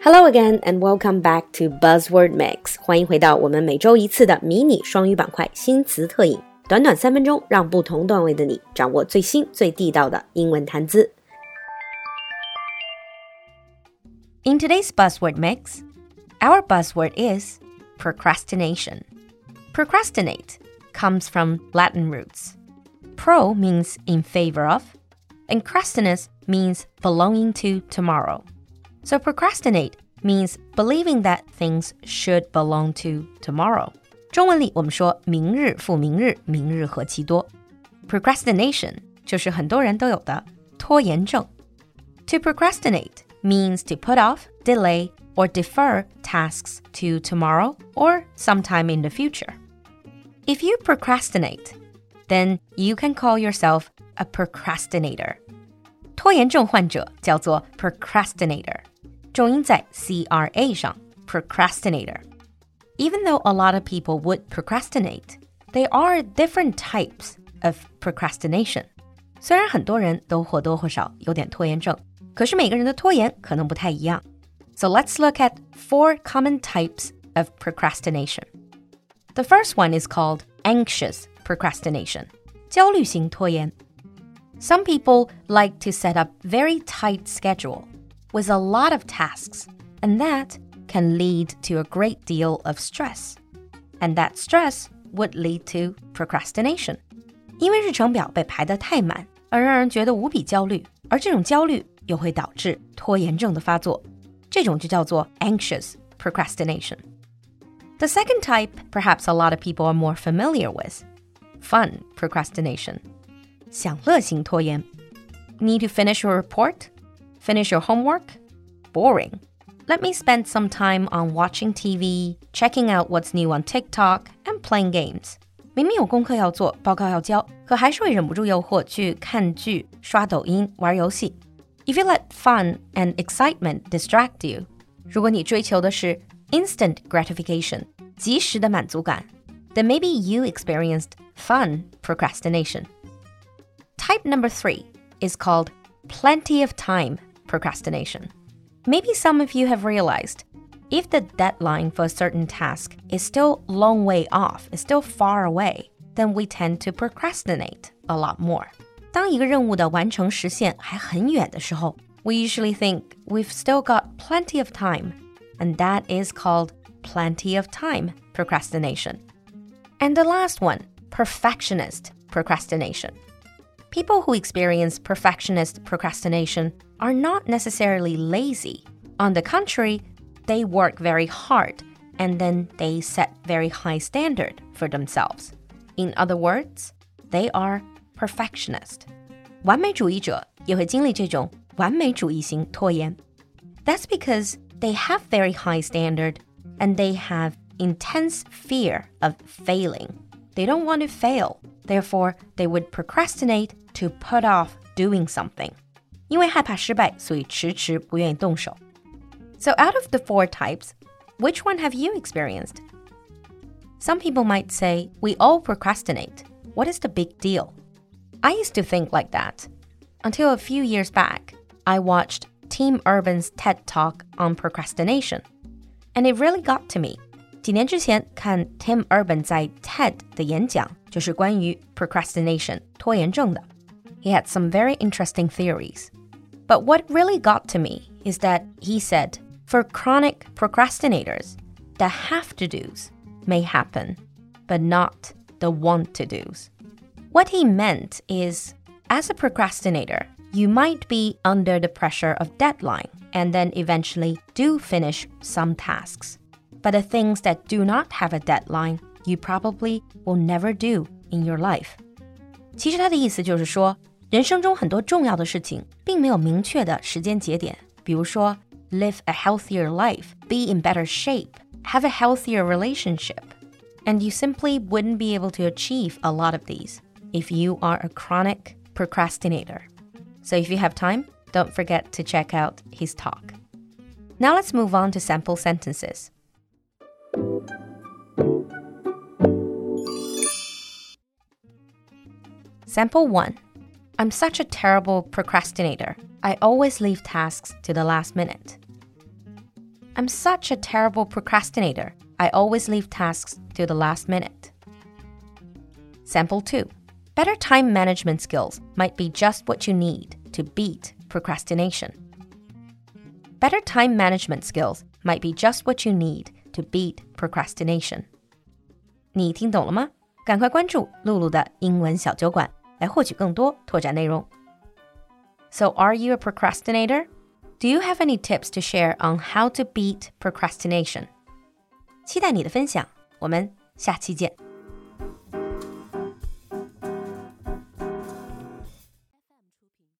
Hello again and welcome back to Buzzword Mix。欢迎回到我们每周一次的迷你双语板块新词特饮，短短三分钟，让不同段位的你掌握最新最地道的英文谈资。In today's Buzzword Mix, our buzzword is procrastination. Procrastinate comes from Latin roots. Pro means in favor of, and crastinus means belonging to tomorrow. So procrastinate means believing that things should belong to tomorrow. 中文里我们说明日复明日，明日何其多。Procrastination 就是很多人都有的拖延症。To procrastinate means to put off, delay, or defer tasks to tomorrow or sometime in the future. If you procrastinate, then you can call yourself a procrastinator. 拖延症患者叫做 procrastinator。 重音在 c r a 上，procrastinator。Even though a lot of people would procrastinate, there are different types of procrastination. 虽然很多人都或多或少有点拖延症，可是每个人的拖延可能不太一样。So let's look at four common types of procrastination. The first one is called anxious procrastination. 焦虑型拖延. Some people like to set up very tight schedule with a lot of tasks, and that can lead to a great deal of stress. And that stress would lead to procrastination. 因为日程表被排得太满，而让人觉得无比焦虑，而这种焦虑又会导致拖延症的发作，这种就叫做 anxious procrastination. The second type, perhaps a lot of people are more familiar with, fun procrastination. 享乐型拖延. Need to finish your report? Finish your homework? Boring. Let me spend some time on watching TV, checking out what's new on TikTok, and playing games. 明明有功课要做，报告要交，可还是会忍不住诱惑去看剧、刷抖音、玩游戏。If you let fun and excitement distract you，如果你追求的是 instant gratification，及时的满足感，then maybe you experienced fun procrastination. Type number three is called plenty of time procrastination. Maybe some of you have realized if the deadline for a certain task is still long way off, is still far away, then we tend to procrastinate a lot more. 当一个任务的完成时限还很远的时候, we usually think we've still got plenty of time, and that is called plenty of time procrastination. And the last one, perfectionist procrastination. People who experience perfectionist procrastination are not necessarily lazy. On the contrary, they work very hard and then they set very high standard for themselves. In other words, they are perfectionist. 完美主义者也会经历这种完美主义型拖延. That's because they have very high standard and they have intense fear of failing. They don't want to fail. Therefore, they would procrastinate to put off doing something. so out of the four types, which one have you experienced? Some people might say, we all procrastinate. What is the big deal? I used to think like that. Until a few years back, I watched Tim Urban's TED Talk on procrastination. And it really got to me. 几年之前看 Tim Urban 在 TED 的演讲，就是关于 procrastination 拖延症的。He had some very interesting theories. But what really got to me is that he said for chronic procrastinators, the have to do's may happen, but not the want to do's. What he meant is as a procrastinator, you might be under the pressure of deadline and then eventually do finish some tasks. But the things that do not have a deadline, you probably will never do in your life. 其实他的意思就是说，人生中很多重要的事情并没有明确的时间节点，比如说 live a healthier life, be in better shape, have a healthier relationship, and you simply wouldn't be able to achieve a lot of these if you are a chronic procrastinator. So if you have time, don't forget to check out his talk. Now let's move on to sample sentences. Sample 1 I'm such a terrible procrastinator. I always leave tasks to the last minute. I'm such a terrible procrastinator. I always leave tasks to the last minute. Sample 2. Better time management skills might be just what you need to beat procrastination. Better time management skills might be just what you need to beat procrastination. 你听懂了吗？赶快关注露露的英文小酒馆， 来获取更多拓展内容。So, are you a procrastinator? Do you have any tips to share on how to beat procrastination? 期待你的分享，我们下期见。